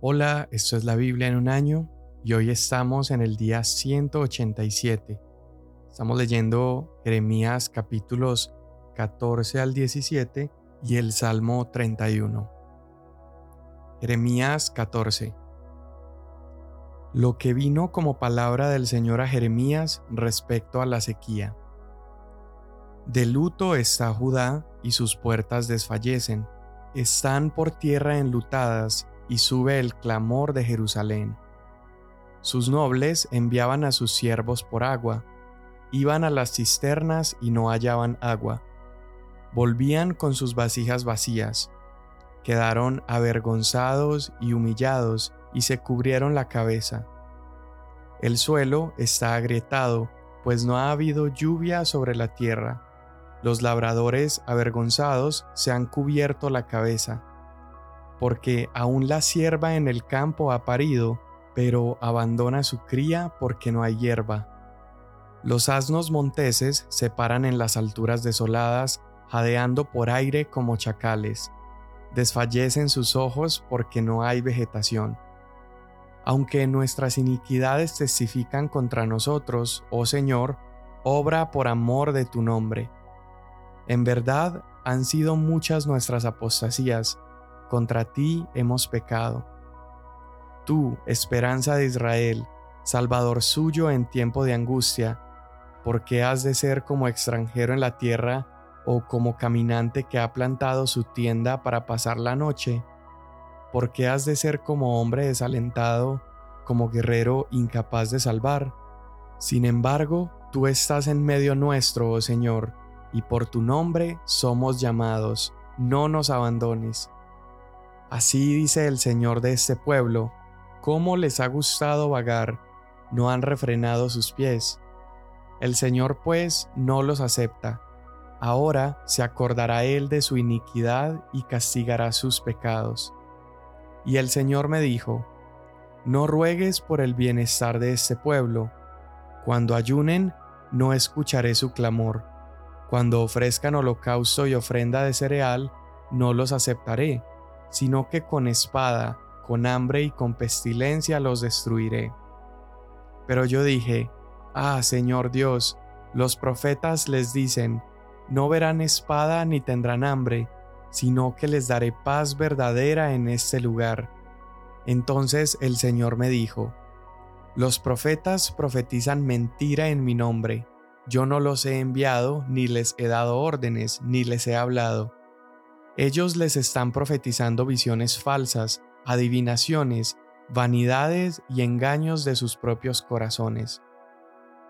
Hola, esto es la Biblia en un año y hoy estamos en el día 187. Estamos leyendo Jeremías capítulos 14 al 17 y el Salmo 31. Jeremías 14. Lo que vino como palabra del Señor a Jeremías respecto a la sequía. De luto está Judá y sus puertas desfallecen, están por tierra enlutadas y sube el clamor de Jerusalén. Sus nobles enviaban a sus siervos por agua, iban a las cisternas y no hallaban agua. Volvían con sus vasijas vacías, quedaron avergonzados y humillados y se cubrieron la cabeza. El suelo está agrietado, pues no ha habido lluvia sobre la tierra. Los labradores avergonzados se han cubierto la cabeza porque aún la sierva en el campo ha parido, pero abandona su cría porque no hay hierba. Los asnos monteses se paran en las alturas desoladas, jadeando por aire como chacales. Desfallecen sus ojos porque no hay vegetación. Aunque nuestras iniquidades testifican contra nosotros, oh Señor, obra por amor de tu nombre. En verdad han sido muchas nuestras apostasías, contra ti hemos pecado. Tú, esperanza de Israel, Salvador suyo en tiempo de angustia, ¿por qué has de ser como extranjero en la tierra o como caminante que ha plantado su tienda para pasar la noche? ¿Por qué has de ser como hombre desalentado, como guerrero incapaz de salvar? Sin embargo, tú estás en medio nuestro, oh Señor, y por tu nombre somos llamados, no nos abandones. Así dice el Señor de este pueblo, cómo les ha gustado vagar, no han refrenado sus pies. El Señor pues no los acepta. Ahora se acordará él de su iniquidad y castigará sus pecados. Y el Señor me dijo, No ruegues por el bienestar de este pueblo. Cuando ayunen, no escucharé su clamor. Cuando ofrezcan holocausto y ofrenda de cereal, no los aceptaré sino que con espada, con hambre y con pestilencia los destruiré. Pero yo dije, Ah, Señor Dios, los profetas les dicen, no verán espada ni tendrán hambre, sino que les daré paz verdadera en este lugar. Entonces el Señor me dijo, Los profetas profetizan mentira en mi nombre, yo no los he enviado, ni les he dado órdenes, ni les he hablado ellos les están profetizando visiones falsas, adivinaciones, vanidades y engaños de sus propios corazones.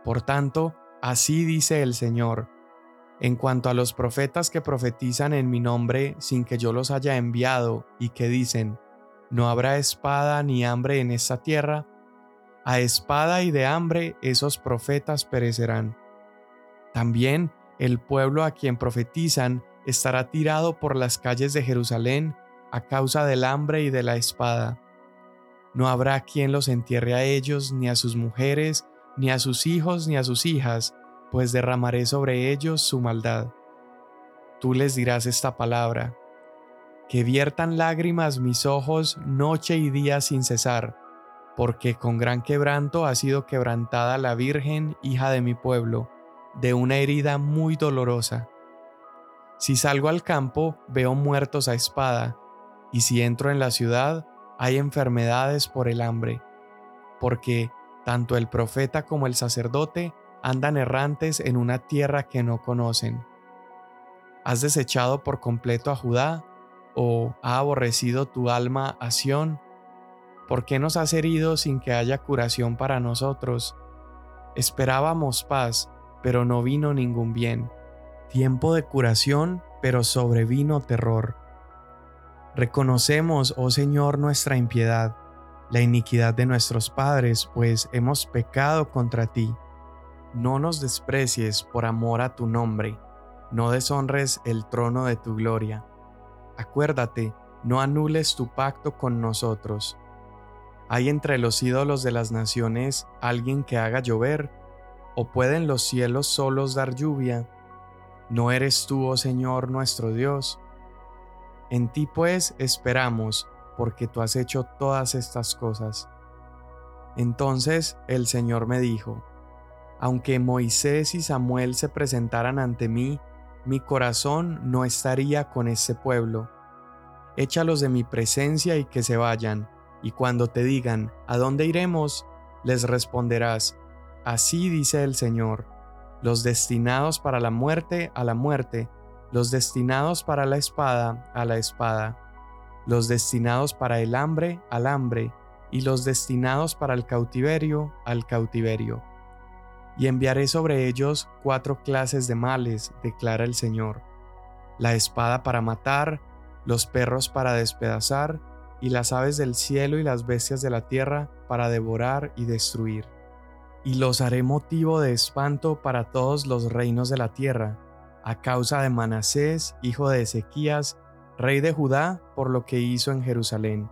Por tanto, así dice el Señor, en cuanto a los profetas que profetizan en mi nombre sin que yo los haya enviado y que dicen, no habrá espada ni hambre en esta tierra, a espada y de hambre esos profetas perecerán. También el pueblo a quien profetizan estará tirado por las calles de Jerusalén a causa del hambre y de la espada. No habrá quien los entierre a ellos, ni a sus mujeres, ni a sus hijos, ni a sus hijas, pues derramaré sobre ellos su maldad. Tú les dirás esta palabra, que viertan lágrimas mis ojos noche y día sin cesar, porque con gran quebranto ha sido quebrantada la Virgen, hija de mi pueblo, de una herida muy dolorosa. Si salgo al campo, veo muertos a espada, y si entro en la ciudad, hay enfermedades por el hambre, porque tanto el profeta como el sacerdote andan errantes en una tierra que no conocen. ¿Has desechado por completo a Judá? ¿O ha aborrecido tu alma a Sión? ¿Por qué nos has herido sin que haya curación para nosotros? Esperábamos paz, pero no vino ningún bien tiempo de curación, pero sobrevino terror. Reconocemos, oh Señor, nuestra impiedad, la iniquidad de nuestros padres, pues hemos pecado contra ti. No nos desprecies por amor a tu nombre, no deshonres el trono de tu gloria. Acuérdate, no anules tu pacto con nosotros. ¿Hay entre los ídolos de las naciones alguien que haga llover? ¿O pueden los cielos solos dar lluvia? ¿No eres tú, oh Señor, nuestro Dios? En ti pues esperamos, porque tú has hecho todas estas cosas. Entonces el Señor me dijo, aunque Moisés y Samuel se presentaran ante mí, mi corazón no estaría con ese pueblo. Échalos de mi presencia y que se vayan, y cuando te digan, ¿a dónde iremos? les responderás, Así dice el Señor, los destinados para la muerte a la muerte, los destinados para la espada a la espada, los destinados para el hambre al hambre, y los destinados para el cautiverio al cautiverio. Y enviaré sobre ellos cuatro clases de males, declara el Señor, la espada para matar, los perros para despedazar, y las aves del cielo y las bestias de la tierra para devorar y destruir. Y los haré motivo de espanto para todos los reinos de la tierra, a causa de Manasés, hijo de Ezequías, rey de Judá, por lo que hizo en Jerusalén.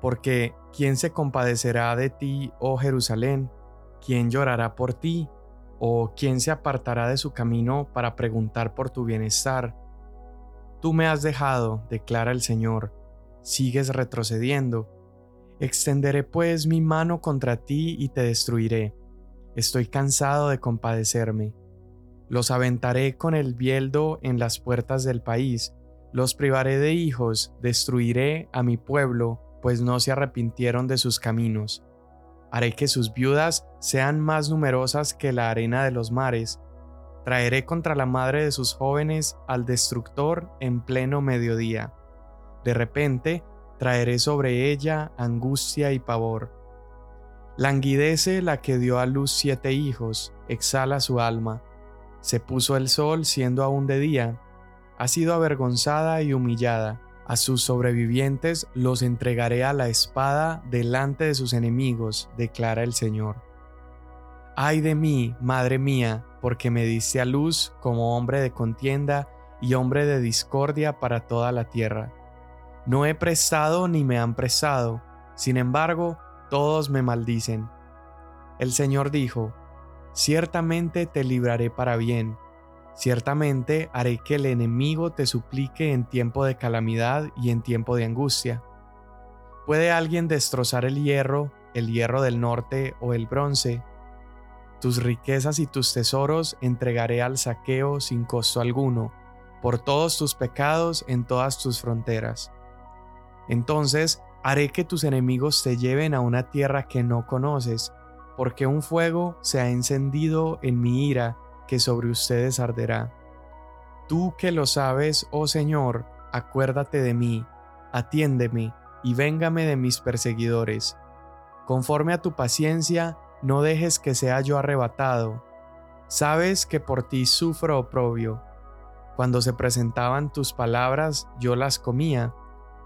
Porque, ¿quién se compadecerá de ti, oh Jerusalén? ¿Quién llorará por ti? ¿O quién se apartará de su camino para preguntar por tu bienestar? Tú me has dejado, declara el Señor, sigues retrocediendo. Extenderé pues mi mano contra ti y te destruiré. Estoy cansado de compadecerme. Los aventaré con el bieldo en las puertas del país, los privaré de hijos, destruiré a mi pueblo, pues no se arrepintieron de sus caminos. Haré que sus viudas sean más numerosas que la arena de los mares. Traeré contra la madre de sus jóvenes al destructor en pleno mediodía. De repente, traeré sobre ella angustia y pavor. Languidece la que dio a luz siete hijos, exhala su alma. Se puso el sol siendo aún de día, ha sido avergonzada y humillada. A sus sobrevivientes los entregaré a la espada delante de sus enemigos, declara el Señor. Ay de mí, madre mía, porque me diste a luz como hombre de contienda y hombre de discordia para toda la tierra. No he prestado ni me han prestado, sin embargo, todos me maldicen. El Señor dijo, Ciertamente te libraré para bien, ciertamente haré que el enemigo te suplique en tiempo de calamidad y en tiempo de angustia. ¿Puede alguien destrozar el hierro, el hierro del norte o el bronce? Tus riquezas y tus tesoros entregaré al saqueo sin costo alguno, por todos tus pecados en todas tus fronteras. Entonces haré que tus enemigos te lleven a una tierra que no conoces, porque un fuego se ha encendido en mi ira que sobre ustedes arderá. Tú que lo sabes, oh Señor, acuérdate de mí, atiéndeme y véngame de mis perseguidores. Conforme a tu paciencia, no dejes que sea yo arrebatado. Sabes que por ti sufro oprobio. Cuando se presentaban tus palabras, yo las comía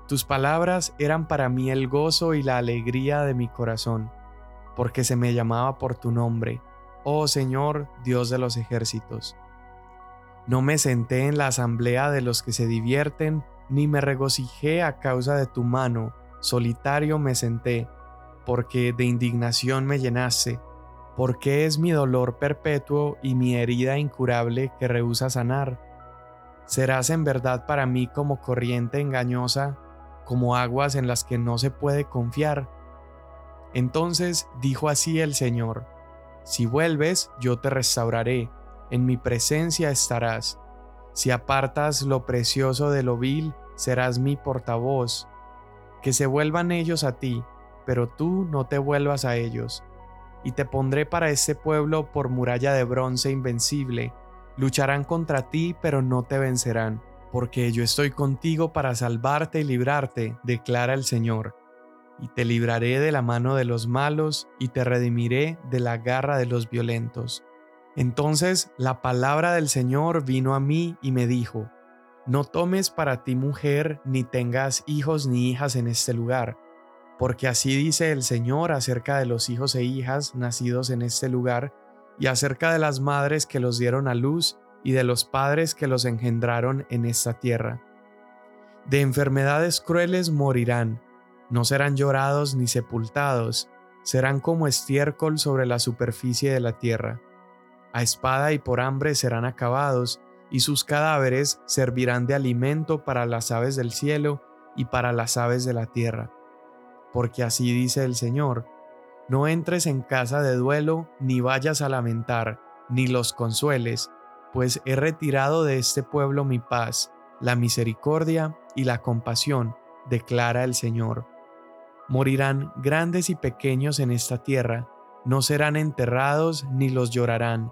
tus palabras eran para mí el gozo y la alegría de mi corazón, porque se me llamaba por tu nombre, oh Señor, Dios de los ejércitos. No me senté en la asamblea de los que se divierten, ni me regocijé a causa de tu mano, solitario me senté, porque de indignación me llenaste, porque es mi dolor perpetuo y mi herida incurable que rehúsa sanar. Serás en verdad para mí como corriente engañosa como aguas en las que no se puede confiar. Entonces dijo así el Señor, Si vuelves, yo te restauraré, en mi presencia estarás. Si apartas lo precioso de lo vil, serás mi portavoz. Que se vuelvan ellos a ti, pero tú no te vuelvas a ellos. Y te pondré para este pueblo por muralla de bronce invencible. Lucharán contra ti, pero no te vencerán porque yo estoy contigo para salvarte y librarte, declara el Señor. Y te libraré de la mano de los malos y te redimiré de la garra de los violentos. Entonces la palabra del Señor vino a mí y me dijo, No tomes para ti mujer, ni tengas hijos ni hijas en este lugar, porque así dice el Señor acerca de los hijos e hijas nacidos en este lugar, y acerca de las madres que los dieron a luz, y de los padres que los engendraron en esta tierra. De enfermedades crueles morirán, no serán llorados ni sepultados, serán como estiércol sobre la superficie de la tierra. A espada y por hambre serán acabados, y sus cadáveres servirán de alimento para las aves del cielo y para las aves de la tierra. Porque así dice el Señor, no entres en casa de duelo, ni vayas a lamentar, ni los consueles, pues he retirado de este pueblo mi paz, la misericordia y la compasión, declara el Señor. Morirán grandes y pequeños en esta tierra, no serán enterrados ni los llorarán,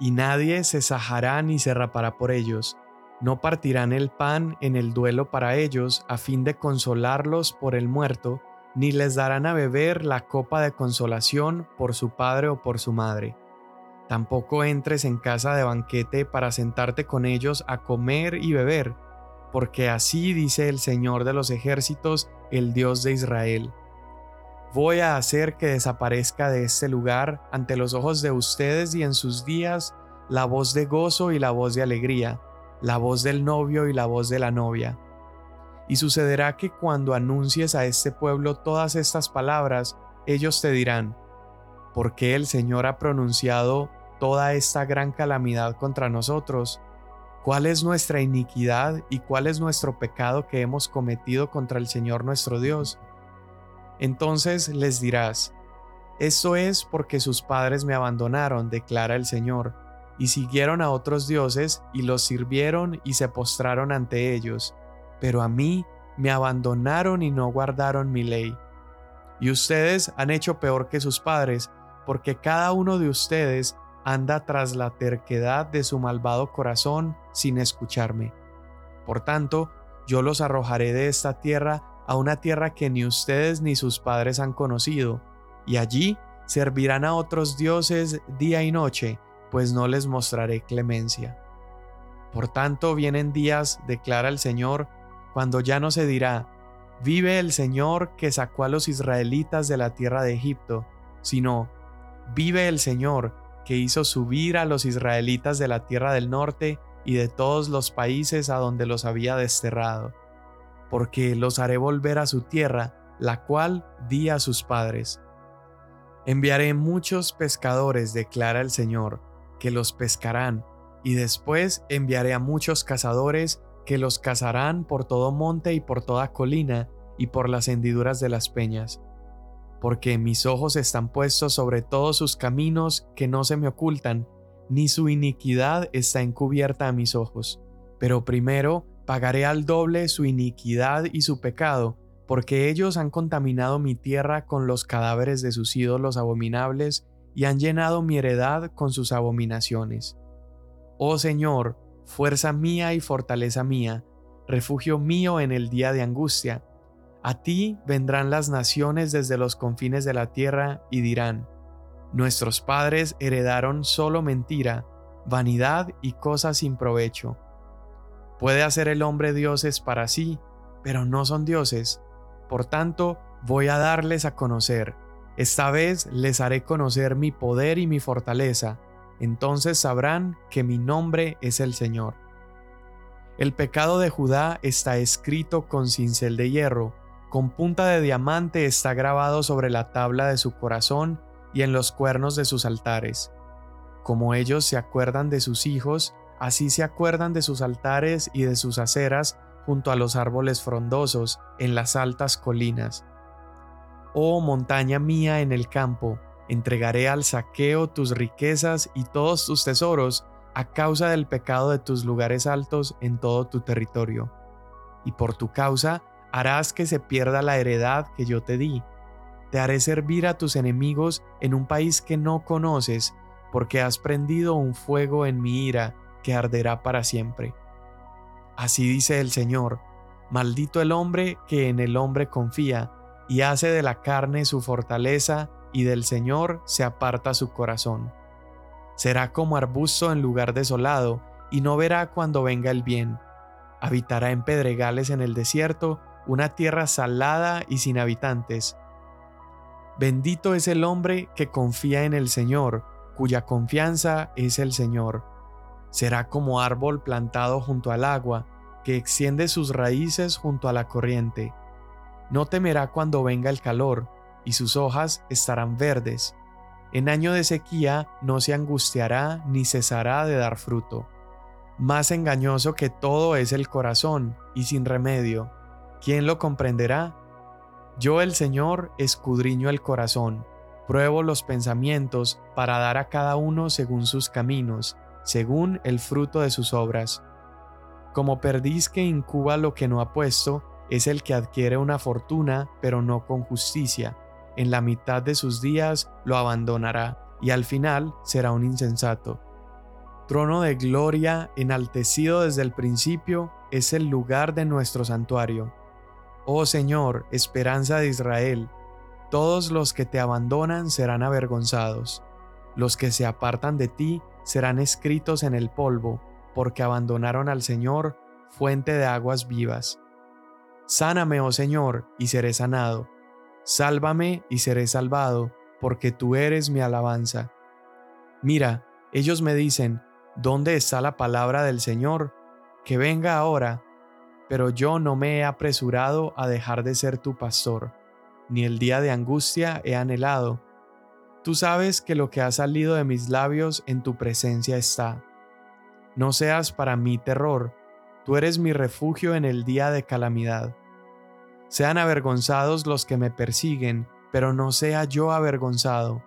y nadie se sajará ni se rapará por ellos. No partirán el pan en el duelo para ellos, a fin de consolarlos por el muerto, ni les darán a beber la copa de consolación por su padre o por su madre. Tampoco entres en casa de banquete para sentarte con ellos a comer y beber, porque así dice el Señor de los ejércitos, el Dios de Israel. Voy a hacer que desaparezca de este lugar ante los ojos de ustedes y en sus días la voz de gozo y la voz de alegría, la voz del novio y la voz de la novia. Y sucederá que cuando anuncies a este pueblo todas estas palabras, ellos te dirán, ¿por qué el Señor ha pronunciado toda esta gran calamidad contra nosotros? ¿Cuál es nuestra iniquidad y cuál es nuestro pecado que hemos cometido contra el Señor nuestro Dios? Entonces les dirás, esto es porque sus padres me abandonaron, declara el Señor, y siguieron a otros dioses y los sirvieron y se postraron ante ellos, pero a mí me abandonaron y no guardaron mi ley. Y ustedes han hecho peor que sus padres, porque cada uno de ustedes anda tras la terquedad de su malvado corazón sin escucharme. Por tanto, yo los arrojaré de esta tierra a una tierra que ni ustedes ni sus padres han conocido, y allí servirán a otros dioses día y noche, pues no les mostraré clemencia. Por tanto vienen días, declara el Señor, cuando ya no se dirá, vive el Señor que sacó a los israelitas de la tierra de Egipto, sino, vive el Señor que hizo subir a los israelitas de la tierra del norte y de todos los países a donde los había desterrado, porque los haré volver a su tierra, la cual di a sus padres. Enviaré muchos pescadores, declara el Señor, que los pescarán, y después enviaré a muchos cazadores que los cazarán por todo monte y por toda colina y por las hendiduras de las peñas porque mis ojos están puestos sobre todos sus caminos que no se me ocultan, ni su iniquidad está encubierta a mis ojos. Pero primero pagaré al doble su iniquidad y su pecado, porque ellos han contaminado mi tierra con los cadáveres de sus ídolos abominables y han llenado mi heredad con sus abominaciones. Oh Señor, fuerza mía y fortaleza mía, refugio mío en el día de angustia, a ti vendrán las naciones desde los confines de la tierra y dirán, Nuestros padres heredaron solo mentira, vanidad y cosas sin provecho. Puede hacer el hombre dioses para sí, pero no son dioses. Por tanto, voy a darles a conocer. Esta vez les haré conocer mi poder y mi fortaleza. Entonces sabrán que mi nombre es el Señor. El pecado de Judá está escrito con cincel de hierro con punta de diamante está grabado sobre la tabla de su corazón y en los cuernos de sus altares. Como ellos se acuerdan de sus hijos, así se acuerdan de sus altares y de sus aceras junto a los árboles frondosos en las altas colinas. Oh montaña mía en el campo, entregaré al saqueo tus riquezas y todos tus tesoros a causa del pecado de tus lugares altos en todo tu territorio. Y por tu causa harás que se pierda la heredad que yo te di. Te haré servir a tus enemigos en un país que no conoces, porque has prendido un fuego en mi ira que arderá para siempre. Así dice el Señor, maldito el hombre que en el hombre confía, y hace de la carne su fortaleza, y del Señor se aparta su corazón. Será como arbusto en lugar desolado, y no verá cuando venga el bien. Habitará en pedregales en el desierto, una tierra salada y sin habitantes. Bendito es el hombre que confía en el Señor, cuya confianza es el Señor. Será como árbol plantado junto al agua, que extiende sus raíces junto a la corriente. No temerá cuando venga el calor, y sus hojas estarán verdes. En año de sequía no se angustiará ni cesará de dar fruto. Más engañoso que todo es el corazón, y sin remedio ¿quién lo comprenderá? Yo el Señor escudriño el corazón, pruebo los pensamientos para dar a cada uno según sus caminos, según el fruto de sus obras. Como perdiz que incuba lo que no ha puesto, es el que adquiere una fortuna, pero no con justicia. En la mitad de sus días lo abandonará, y al final será un insensato. Trono de gloria, enaltecido desde el principio, es el lugar de nuestro santuario. Oh Señor, esperanza de Israel, todos los que te abandonan serán avergonzados. Los que se apartan de ti serán escritos en el polvo, porque abandonaron al Señor, fuente de aguas vivas. Sáname, oh Señor, y seré sanado. Sálvame y seré salvado, porque tú eres mi alabanza. Mira, ellos me dicen, ¿dónde está la palabra del Señor? Que venga ahora. Pero yo no me he apresurado a dejar de ser tu pastor, ni el día de angustia he anhelado. Tú sabes que lo que ha salido de mis labios en tu presencia está. No seas para mí terror, tú eres mi refugio en el día de calamidad. Sean avergonzados los que me persiguen, pero no sea yo avergonzado.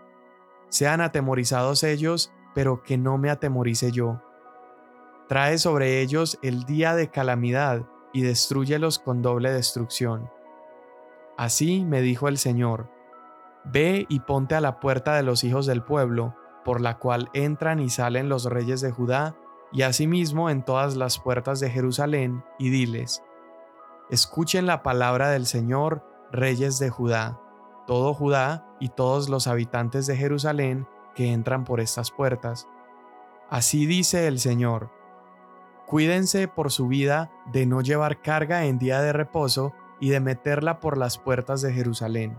Sean atemorizados ellos, pero que no me atemorice yo. Trae sobre ellos el día de calamidad y destruyelos con doble destrucción. Así me dijo el Señor, Ve y ponte a la puerta de los hijos del pueblo, por la cual entran y salen los reyes de Judá, y asimismo en todas las puertas de Jerusalén, y diles, Escuchen la palabra del Señor, reyes de Judá, todo Judá y todos los habitantes de Jerusalén que entran por estas puertas. Así dice el Señor, Cuídense por su vida de no llevar carga en día de reposo y de meterla por las puertas de Jerusalén.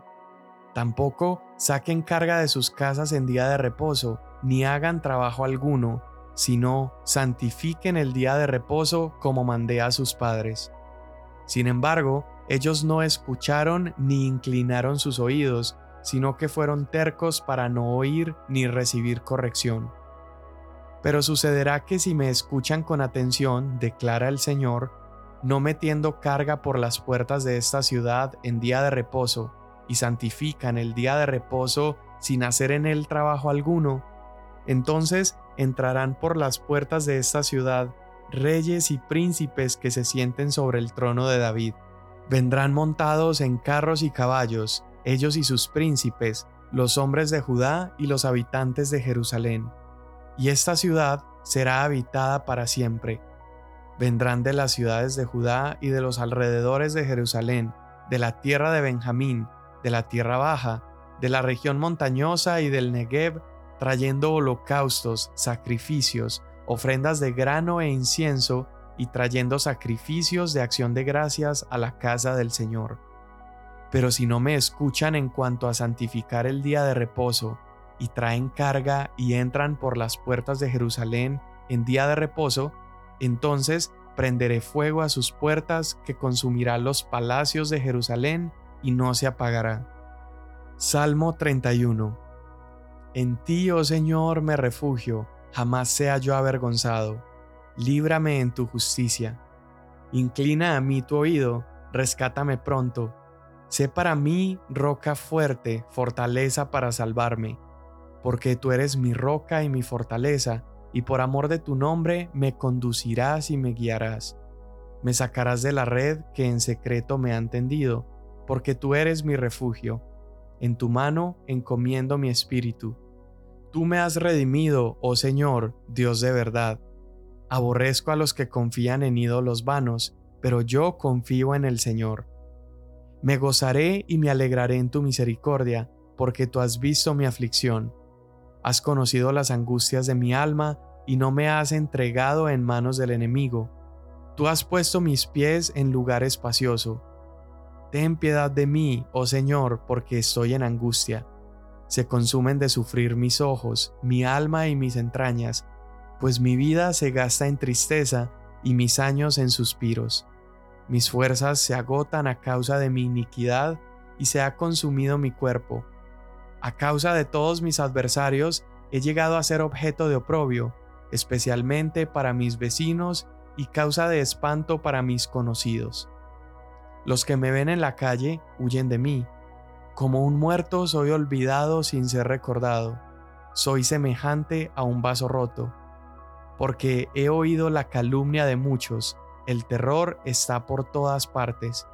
Tampoco saquen carga de sus casas en día de reposo, ni hagan trabajo alguno, sino santifiquen el día de reposo como mandé a sus padres. Sin embargo, ellos no escucharon ni inclinaron sus oídos, sino que fueron tercos para no oír ni recibir corrección. Pero sucederá que si me escuchan con atención, declara el Señor, no metiendo carga por las puertas de esta ciudad en día de reposo, y santifican el día de reposo sin hacer en él trabajo alguno, entonces entrarán por las puertas de esta ciudad reyes y príncipes que se sienten sobre el trono de David. Vendrán montados en carros y caballos, ellos y sus príncipes, los hombres de Judá y los habitantes de Jerusalén. Y esta ciudad será habitada para siempre. Vendrán de las ciudades de Judá y de los alrededores de Jerusalén, de la tierra de Benjamín, de la tierra baja, de la región montañosa y del Negev trayendo holocaustos, sacrificios, ofrendas de grano e incienso, y trayendo sacrificios de acción de gracias a la casa del Señor. Pero si no me escuchan en cuanto a santificar el día de reposo, y traen carga y entran por las puertas de Jerusalén en día de reposo, entonces prenderé fuego a sus puertas que consumirá los palacios de Jerusalén y no se apagará. Salmo 31 en ti, oh Señor, me refugio, jamás sea yo avergonzado. Líbrame en tu justicia. Inclina a mí tu oído, rescátame pronto. Sé para mí roca fuerte, fortaleza para salvarme, porque tú eres mi roca y mi fortaleza, y por amor de tu nombre me conducirás y me guiarás. Me sacarás de la red que en secreto me han tendido, porque tú eres mi refugio en tu mano encomiendo mi espíritu. Tú me has redimido, oh Señor, Dios de verdad. Aborrezco a los que confían en ídolos vanos, pero yo confío en el Señor. Me gozaré y me alegraré en tu misericordia, porque tú has visto mi aflicción. Has conocido las angustias de mi alma y no me has entregado en manos del enemigo. Tú has puesto mis pies en lugar espacioso Ten piedad de mí, oh Señor, porque estoy en angustia. Se consumen de sufrir mis ojos, mi alma y mis entrañas, pues mi vida se gasta en tristeza y mis años en suspiros. Mis fuerzas se agotan a causa de mi iniquidad y se ha consumido mi cuerpo. A causa de todos mis adversarios he llegado a ser objeto de oprobio, especialmente para mis vecinos y causa de espanto para mis conocidos. Los que me ven en la calle huyen de mí. Como un muerto soy olvidado sin ser recordado. Soy semejante a un vaso roto. Porque he oído la calumnia de muchos, el terror está por todas partes.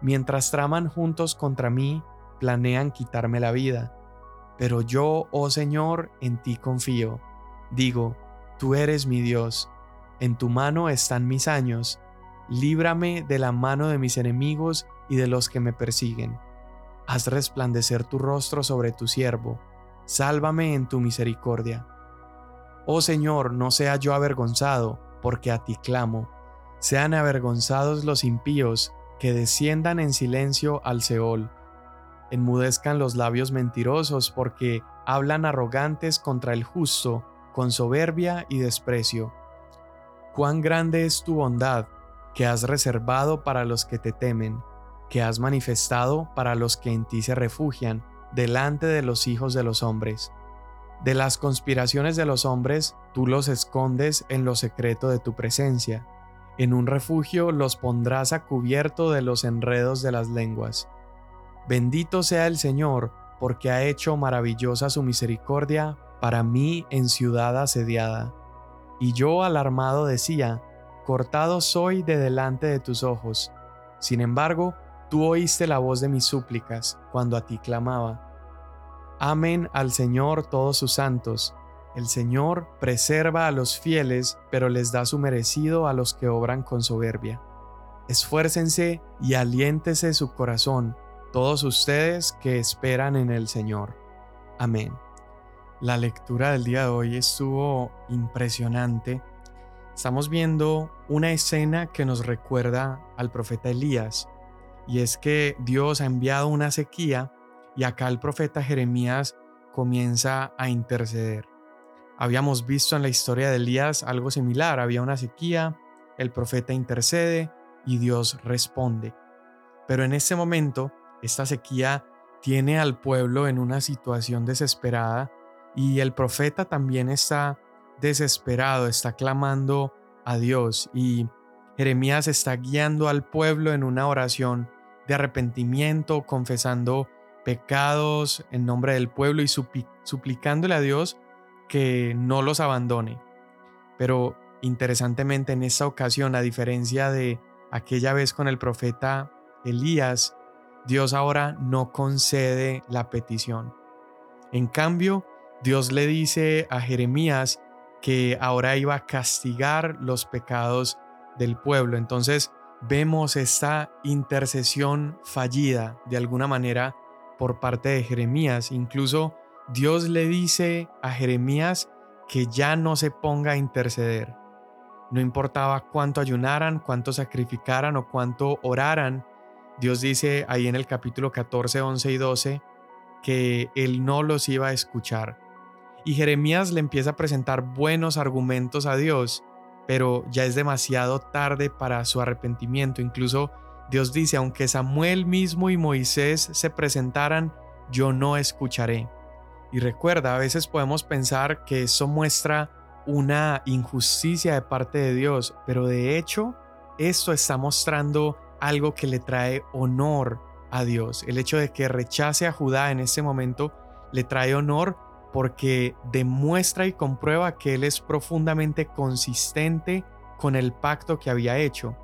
Mientras traman juntos contra mí, planean quitarme la vida. Pero yo, oh Señor, en ti confío. Digo, tú eres mi Dios. En tu mano están mis años. Líbrame de la mano de mis enemigos y de los que me persiguen. Haz resplandecer tu rostro sobre tu siervo. Sálvame en tu misericordia. Oh Señor, no sea yo avergonzado, porque a ti clamo. Sean avergonzados los impíos, que desciendan en silencio al Seol enmudezcan los labios mentirosos porque hablan arrogantes contra el justo, con soberbia y desprecio. Cuán grande es tu bondad, que has reservado para los que te temen, que has manifestado para los que en ti se refugian, delante de los hijos de los hombres. De las conspiraciones de los hombres, tú los escondes en lo secreto de tu presencia. En un refugio los pondrás a cubierto de los enredos de las lenguas. Bendito sea el Señor, porque ha hecho maravillosa su misericordia para mí en ciudad asediada. Y yo alarmado decía, cortado soy de delante de tus ojos. Sin embargo, tú oíste la voz de mis súplicas cuando a ti clamaba. Amen al Señor todos sus santos. El Señor preserva a los fieles, pero les da su merecido a los que obran con soberbia. Esfuércense y aliéntese su corazón todos ustedes que esperan en el Señor. Amén. La lectura del día de hoy estuvo impresionante. Estamos viendo una escena que nos recuerda al profeta Elías, y es que Dios ha enviado una sequía y acá el profeta Jeremías comienza a interceder. Habíamos visto en la historia de Elías algo similar, había una sequía, el profeta intercede y Dios responde. Pero en este momento esta sequía tiene al pueblo en una situación desesperada y el profeta también está desesperado, está clamando a Dios y Jeremías está guiando al pueblo en una oración de arrepentimiento, confesando pecados en nombre del pueblo y suplicándole a Dios que no los abandone. Pero interesantemente en esta ocasión, a diferencia de aquella vez con el profeta Elías, Dios ahora no concede la petición. En cambio, Dios le dice a Jeremías que ahora iba a castigar los pecados del pueblo. Entonces vemos esta intercesión fallida de alguna manera por parte de Jeremías. Incluso Dios le dice a Jeremías que ya no se ponga a interceder. No importaba cuánto ayunaran, cuánto sacrificaran o cuánto oraran, Dios dice ahí en el capítulo 14, 11 y 12 que Él no los iba a escuchar. Y Jeremías le empieza a presentar buenos argumentos a Dios, pero ya es demasiado tarde para su arrepentimiento. Incluso Dios dice, aunque Samuel mismo y Moisés se presentaran, yo no escucharé. Y recuerda, a veces podemos pensar que eso muestra una injusticia de parte de Dios, pero de hecho esto está mostrando algo que le trae honor a Dios. El hecho de que rechace a Judá en ese momento le trae honor porque demuestra y comprueba que Él es profundamente consistente con el pacto que había hecho.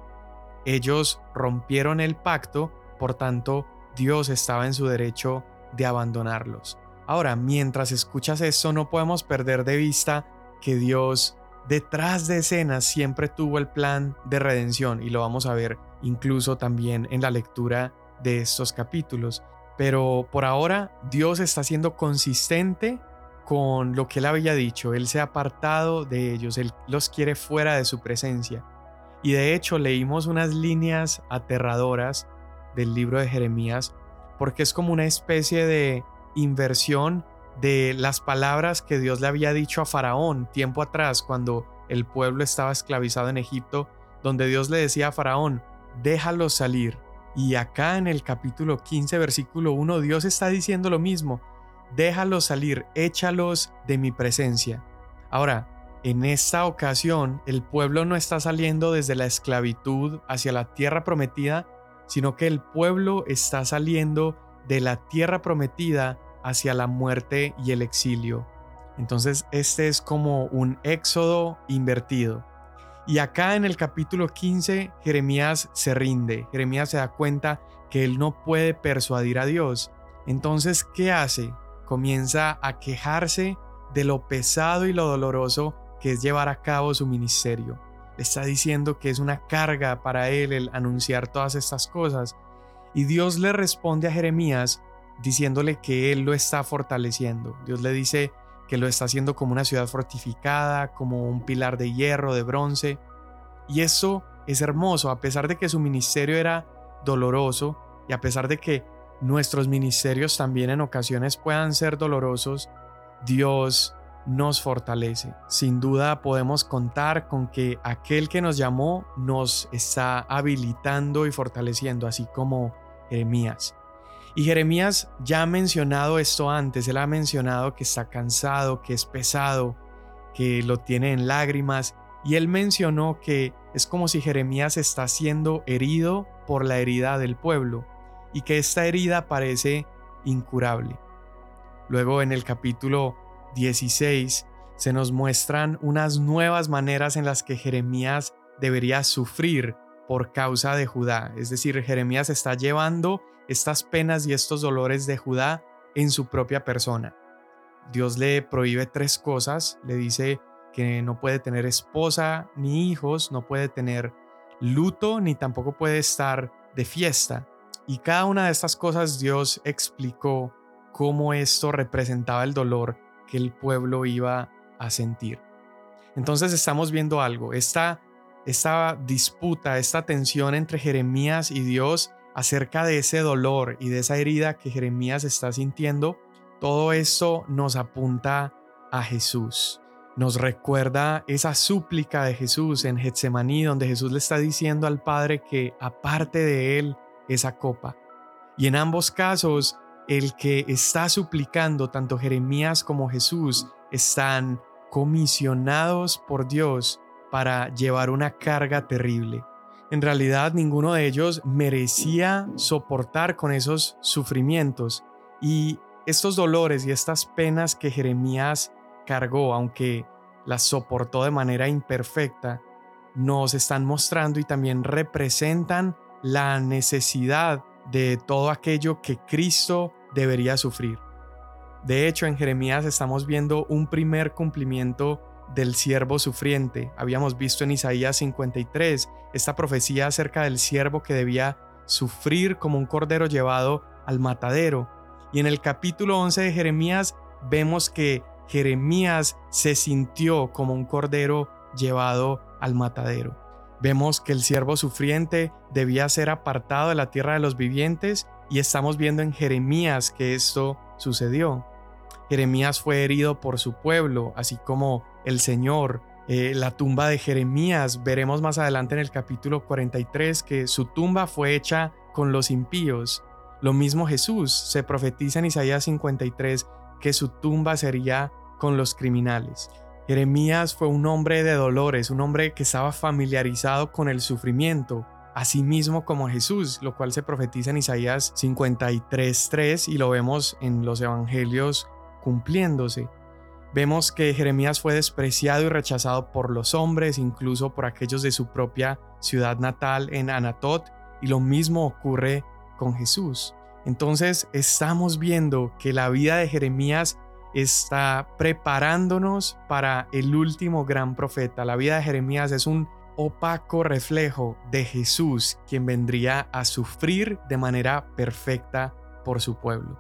Ellos rompieron el pacto, por tanto, Dios estaba en su derecho de abandonarlos. Ahora, mientras escuchas esto, no podemos perder de vista que Dios detrás de escenas siempre tuvo el plan de redención y lo vamos a ver incluso también en la lectura de estos capítulos. Pero por ahora Dios está siendo consistente con lo que él había dicho. Él se ha apartado de ellos, él los quiere fuera de su presencia. Y de hecho leímos unas líneas aterradoras del libro de Jeremías porque es como una especie de inversión de las palabras que Dios le había dicho a Faraón tiempo atrás cuando el pueblo estaba esclavizado en Egipto, donde Dios le decía a Faraón, déjalos salir. Y acá en el capítulo 15, versículo 1, Dios está diciendo lo mismo, déjalos salir, échalos de mi presencia. Ahora, en esta ocasión, el pueblo no está saliendo desde la esclavitud hacia la tierra prometida, sino que el pueblo está saliendo de la tierra prometida hacia la muerte y el exilio. Entonces este es como un éxodo invertido. Y acá en el capítulo 15 Jeremías se rinde, Jeremías se da cuenta que él no puede persuadir a Dios. Entonces, ¿qué hace? Comienza a quejarse de lo pesado y lo doloroso que es llevar a cabo su ministerio. Le está diciendo que es una carga para él el anunciar todas estas cosas. Y Dios le responde a Jeremías diciéndole que él lo está fortaleciendo. Dios le dice que lo está haciendo como una ciudad fortificada, como un pilar de hierro, de bronce. Y eso es hermoso, a pesar de que su ministerio era doloroso y a pesar de que nuestros ministerios también en ocasiones puedan ser dolorosos, Dios nos fortalece. Sin duda podemos contar con que aquel que nos llamó nos está habilitando y fortaleciendo, así como Jeremías. Y Jeremías ya ha mencionado esto antes, él ha mencionado que está cansado, que es pesado, que lo tiene en lágrimas, y él mencionó que es como si Jeremías está siendo herido por la herida del pueblo, y que esta herida parece incurable. Luego en el capítulo 16 se nos muestran unas nuevas maneras en las que Jeremías debería sufrir por causa de Judá. Es decir, Jeremías está llevando estas penas y estos dolores de Judá en su propia persona. Dios le prohíbe tres cosas, le dice que no puede tener esposa ni hijos, no puede tener luto ni tampoco puede estar de fiesta. Y cada una de estas cosas Dios explicó cómo esto representaba el dolor que el pueblo iba a sentir. Entonces estamos viendo algo, esta, esta disputa, esta tensión entre Jeremías y Dios acerca de ese dolor y de esa herida que Jeremías está sintiendo, todo esto nos apunta a Jesús. Nos recuerda esa súplica de Jesús en Getsemaní, donde Jesús le está diciendo al Padre que aparte de él esa copa. Y en ambos casos, el que está suplicando, tanto Jeremías como Jesús, están comisionados por Dios para llevar una carga terrible. En realidad ninguno de ellos merecía soportar con esos sufrimientos y estos dolores y estas penas que Jeremías cargó, aunque las soportó de manera imperfecta, nos están mostrando y también representan la necesidad de todo aquello que Cristo debería sufrir. De hecho, en Jeremías estamos viendo un primer cumplimiento del siervo sufriente. Habíamos visto en Isaías 53 esta profecía acerca del siervo que debía sufrir como un cordero llevado al matadero. Y en el capítulo 11 de Jeremías vemos que Jeremías se sintió como un cordero llevado al matadero. Vemos que el siervo sufriente debía ser apartado de la tierra de los vivientes y estamos viendo en Jeremías que esto sucedió. Jeremías fue herido por su pueblo, así como el Señor. Eh, la tumba de Jeremías, veremos más adelante en el capítulo 43 que su tumba fue hecha con los impíos. Lo mismo Jesús, se profetiza en Isaías 53 que su tumba sería con los criminales. Jeremías fue un hombre de dolores, un hombre que estaba familiarizado con el sufrimiento, así mismo como Jesús, lo cual se profetiza en Isaías 53.3 y lo vemos en los evangelios cumpliéndose. Vemos que Jeremías fue despreciado y rechazado por los hombres, incluso por aquellos de su propia ciudad natal en Anatot, y lo mismo ocurre con Jesús. Entonces estamos viendo que la vida de Jeremías está preparándonos para el último gran profeta. La vida de Jeremías es un opaco reflejo de Jesús, quien vendría a sufrir de manera perfecta por su pueblo.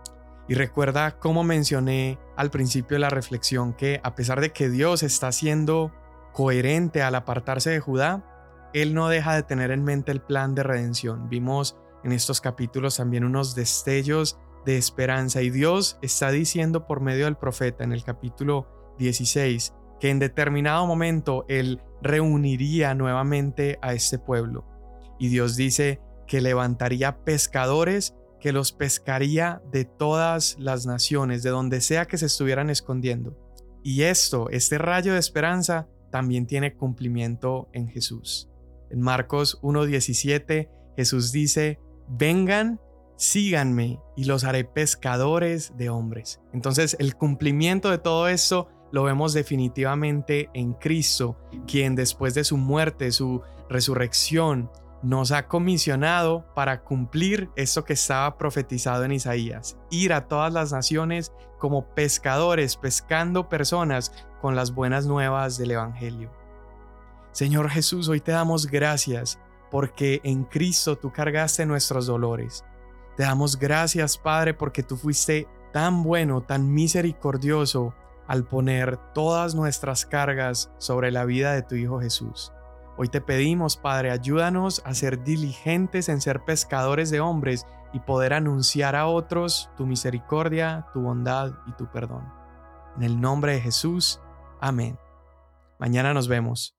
Y recuerda cómo mencioné al principio de la reflexión que a pesar de que Dios está siendo coherente al apartarse de Judá, Él no deja de tener en mente el plan de redención. Vimos en estos capítulos también unos destellos de esperanza y Dios está diciendo por medio del profeta en el capítulo 16 que en determinado momento Él reuniría nuevamente a este pueblo. Y Dios dice que levantaría pescadores que los pescaría de todas las naciones, de donde sea que se estuvieran escondiendo. Y esto, este rayo de esperanza, también tiene cumplimiento en Jesús. En Marcos 1.17, Jesús dice, vengan, síganme y los haré pescadores de hombres. Entonces el cumplimiento de todo esto lo vemos definitivamente en Cristo, quien después de su muerte, su resurrección, nos ha comisionado para cumplir esto que estaba profetizado en Isaías, ir a todas las naciones como pescadores, pescando personas con las buenas nuevas del Evangelio. Señor Jesús, hoy te damos gracias porque en Cristo tú cargaste nuestros dolores. Te damos gracias, Padre, porque tú fuiste tan bueno, tan misericordioso al poner todas nuestras cargas sobre la vida de tu Hijo Jesús. Hoy te pedimos, Padre, ayúdanos a ser diligentes en ser pescadores de hombres y poder anunciar a otros tu misericordia, tu bondad y tu perdón. En el nombre de Jesús, amén. Mañana nos vemos.